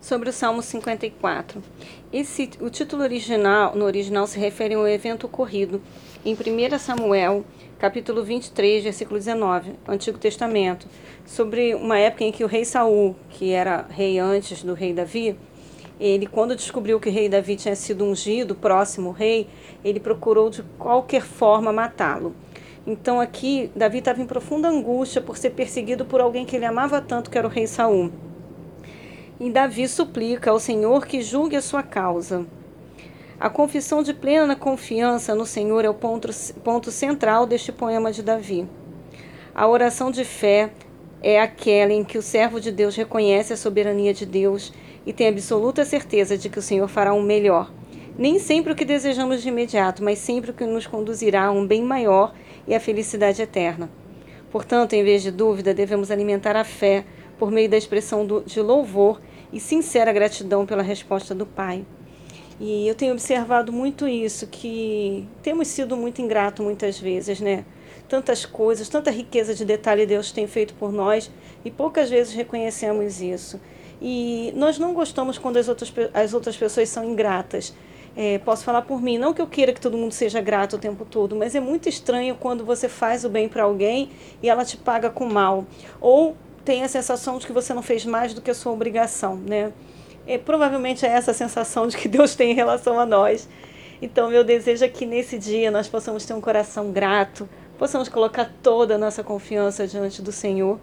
sobre o Salmo 54. Esse, o título original, no original se refere a um evento ocorrido em 1 Samuel, capítulo 23, versículo 19, Antigo Testamento, sobre uma época em que o rei Saul, que era rei antes do rei Davi, ele quando descobriu que o rei Davi tinha sido ungido, próximo rei, ele procurou de qualquer forma matá-lo. Então aqui Davi estava em profunda angústia por ser perseguido por alguém que ele amava tanto, que era o rei Saul. E Davi suplica ao Senhor que julgue a sua causa. A confissão de plena confiança no Senhor é o ponto, ponto central deste poema de Davi. A oração de fé é aquela em que o servo de Deus reconhece a soberania de Deus e tem absoluta certeza de que o Senhor fará um melhor. Nem sempre o que desejamos de imediato, mas sempre o que nos conduzirá a um bem maior e a felicidade eterna. Portanto, em vez de dúvida, devemos alimentar a fé por meio da expressão do, de louvor e sincera gratidão pela resposta do Pai. E eu tenho observado muito isso, que temos sido muito ingrato muitas vezes, né? Tantas coisas, tanta riqueza de detalhe Deus tem feito por nós e poucas vezes reconhecemos isso. E nós não gostamos quando as outras, as outras pessoas são ingratas. É, posso falar por mim, não que eu queira que todo mundo seja grato o tempo todo, mas é muito estranho quando você faz o bem para alguém e ela te paga com mal. Ou tem a sensação de que você não fez mais do que a sua obrigação, né? É, provavelmente é essa a sensação de que Deus tem em relação a nós. Então, meu desejo é que nesse dia nós possamos ter um coração grato, possamos colocar toda a nossa confiança diante do Senhor,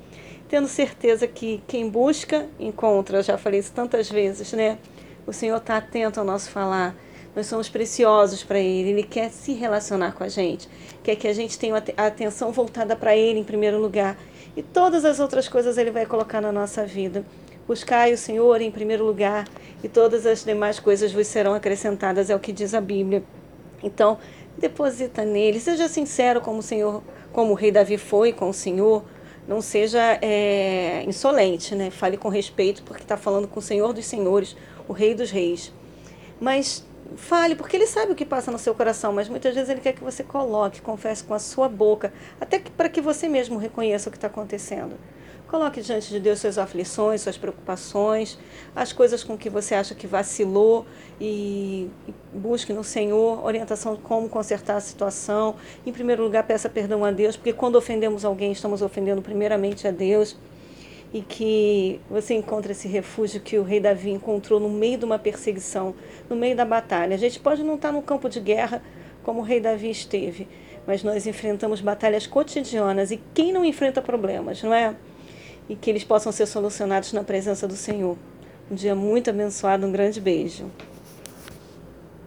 tendo certeza que quem busca, encontra. Eu já falei isso tantas vezes, né? O Senhor está atento ao nosso falar. Nós somos preciosos para Ele. Ele quer se relacionar com a gente. Quer que a gente tenha a atenção voltada para Ele em primeiro lugar e todas as outras coisas Ele vai colocar na nossa vida. Buscai o Senhor em primeiro lugar, e todas as demais coisas vos serão acrescentadas, é o que diz a Bíblia. Então, deposita nele, seja sincero como o Senhor, como o rei Davi foi com o Senhor, não seja é, insolente, né? Fale com respeito, porque está falando com o Senhor dos Senhores, o Rei dos Reis. Mas fale, porque ele sabe o que passa no seu coração, mas muitas vezes ele quer que você coloque, confesse com a sua boca, até para que você mesmo reconheça o que está acontecendo. Coloque diante de Deus suas aflições, suas preocupações, as coisas com que você acha que vacilou e busque no Senhor orientação de como consertar a situação. Em primeiro lugar, peça perdão a Deus, porque quando ofendemos alguém, estamos ofendendo primeiramente a Deus e que você encontre esse refúgio que o rei Davi encontrou no meio de uma perseguição, no meio da batalha. A gente pode não estar no campo de guerra como o rei Davi esteve, mas nós enfrentamos batalhas cotidianas e quem não enfrenta problemas, não é? E que eles possam ser solucionados na presença do Senhor. Um dia muito abençoado, um grande beijo.